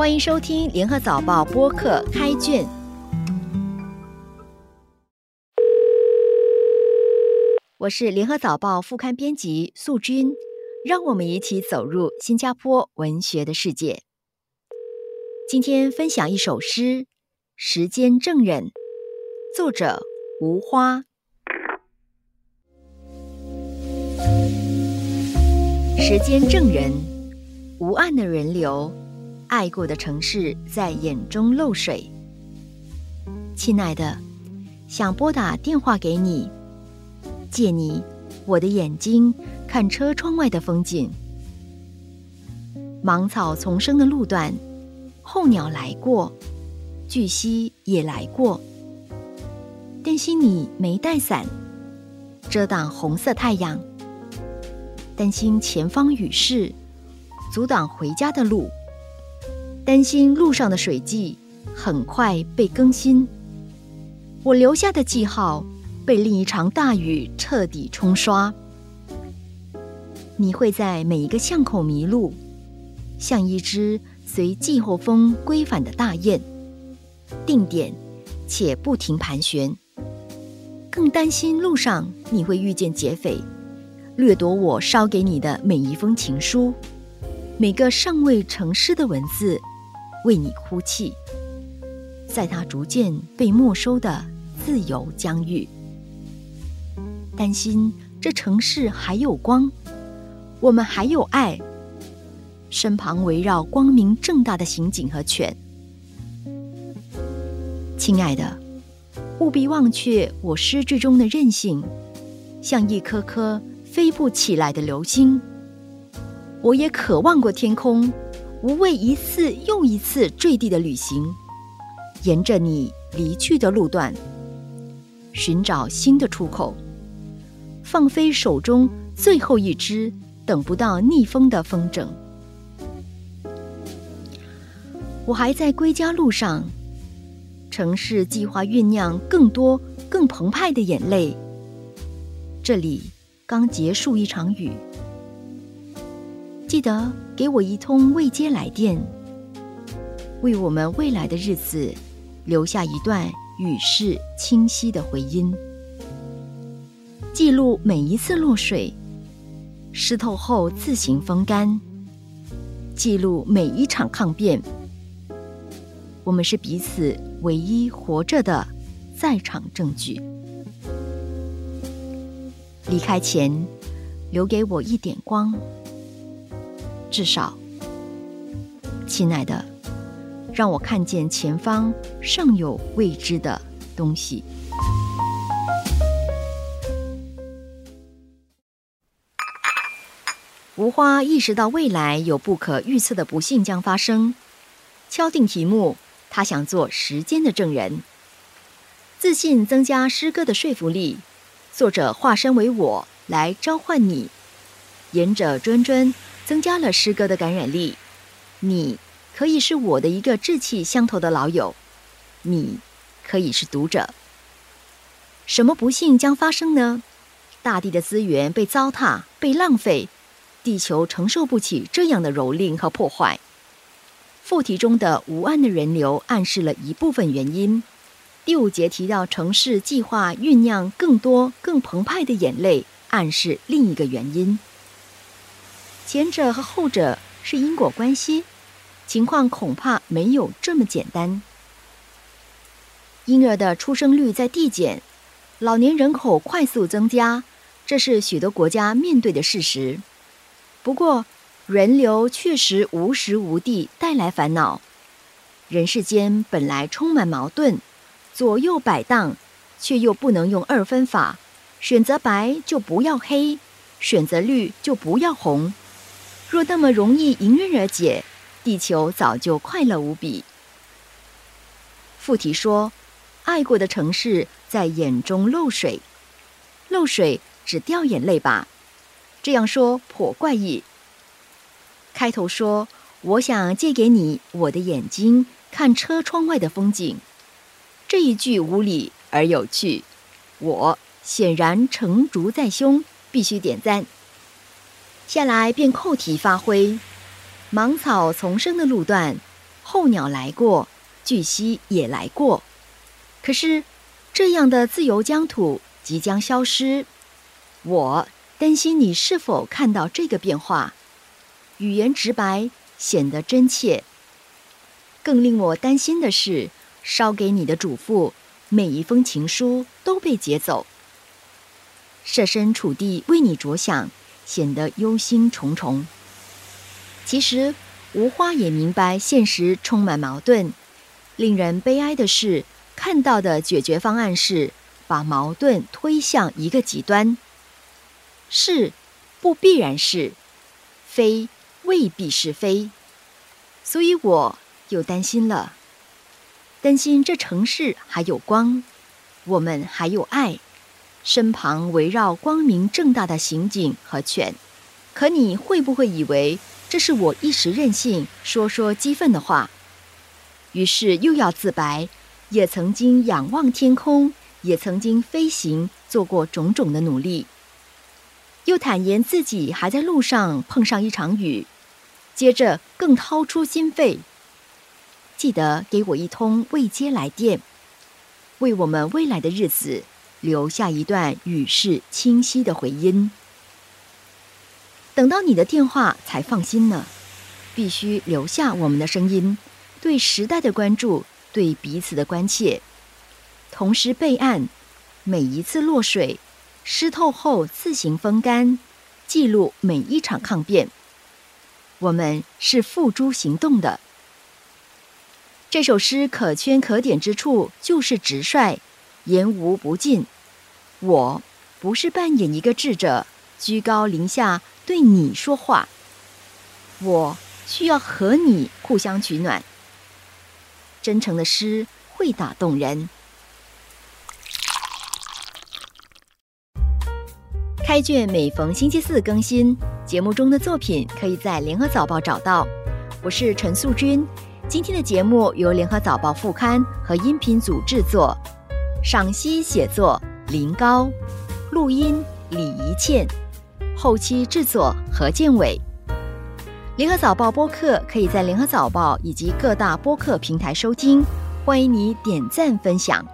欢迎收听《联合早报》播客开卷。我是联合早报副刊编辑素君，让我们一起走入新加坡文学的世界。今天分享一首诗《时间证人》，作者吴花。时间证人，无岸的人流。爱过的城市在眼中漏水，亲爱的，想拨打电话给你，借你我的眼睛看车窗外的风景。芒草丛生的路段，候鸟来过，巨蜥也来过。担心你没带伞，遮挡红色太阳。担心前方雨势，阻挡回家的路。担心路上的水迹很快被更新，我留下的记号被另一场大雨彻底冲刷。你会在每一个巷口迷路，像一只随季候风归返的大雁，定点且不停盘旋。更担心路上你会遇见劫匪，掠夺我捎给你的每一封情书，每个尚未成诗的文字。为你哭泣，在他逐渐被没收的自由疆域，担心这城市还有光，我们还有爱，身旁围绕光明正大的刑警和犬。亲爱的，务必忘却我诗句中的任性，像一颗颗飞不起来的流星。我也渴望过天空。无畏一次又一次坠地的旅行，沿着你离去的路段，寻找新的出口，放飞手中最后一只等不到逆风的风筝。我还在归家路上，城市计划酝酿更多更澎湃的眼泪。这里刚结束一场雨。记得给我一通未接来电，为我们未来的日子留下一段语势清晰的回音。记录每一次落水，湿透后自行风干。记录每一场抗辩。我们是彼此唯一活着的在场证据。离开前，留给我一点光。至少，亲爱的，让我看见前方尚有未知的东西。无花意识到未来有不可预测的不幸将发生，敲定题目，他想做时间的证人。自信增加诗歌的说服力，作者化身为我来召唤你，沿着谆谆。增加了诗歌的感染力。你可以是我的一个志气相投的老友，你可以是读者。什么不幸将发生呢？大地的资源被糟蹋、被浪费，地球承受不起这样的蹂躏和破坏。副题中的无岸的人流暗示了一部分原因。第五节提到城市计划酝酿更多、更澎湃的眼泪，暗示另一个原因。前者和后者是因果关系，情况恐怕没有这么简单。婴儿的出生率在递减，老年人口快速增加，这是许多国家面对的事实。不过，人流确实无时无地带来烦恼。人世间本来充满矛盾，左右摆荡，却又不能用二分法：选择白就不要黑，选择绿就不要红。若那么容易迎刃而解，地球早就快乐无比。附题说：“爱过的城市在眼中漏水，漏水只掉眼泪吧？”这样说颇怪异。开头说：“我想借给你我的眼睛，看车窗外的风景。”这一句无理而有趣，我显然成竹在胸，必须点赞。下来便扣题发挥，芒草丛生的路段，候鸟来过，巨蜥也来过。可是，这样的自由疆土即将消失。我担心你是否看到这个变化。语言直白，显得真切。更令我担心的是，捎给你的嘱咐，每一封情书都被劫走。设身处地为你着想，显得忧心忡忡。其实，无花也明白现实充满矛盾。令人悲哀的是，看到的解决方案是把矛盾推向一个极端。是，不必然是；非，未必是非。所以我又担心了，担心这城市还有光，我们还有爱，身旁围绕光明正大的刑警和犬。可你会不会以为？这是我一时任性说说激愤的话，于是又要自白，也曾经仰望天空，也曾经飞行，做过种种的努力，又坦言自己还在路上碰上一场雨，接着更掏出心肺，记得给我一通未接来电，为我们未来的日子留下一段语势清晰的回音。等到你的电话才放心呢，必须留下我们的声音，对时代的关注，对彼此的关切，同时备案，每一次落水湿透后自行风干，记录每一场抗辩。我们是付诸行动的。这首诗可圈可点之处就是直率，言无不尽。我不是扮演一个智者，居高临下。对你说话，我需要和你互相取暖。真诚的诗会打动人。开卷每逢星期四更新，节目中的作品可以在联合早报找到。我是陈素君，今天的节目由联合早报副刊和音频组制作，赏析写作林高，录音李怡倩。后期制作何建伟。联合早报播客可以在联合早报以及各大播客平台收听，欢迎你点赞分享。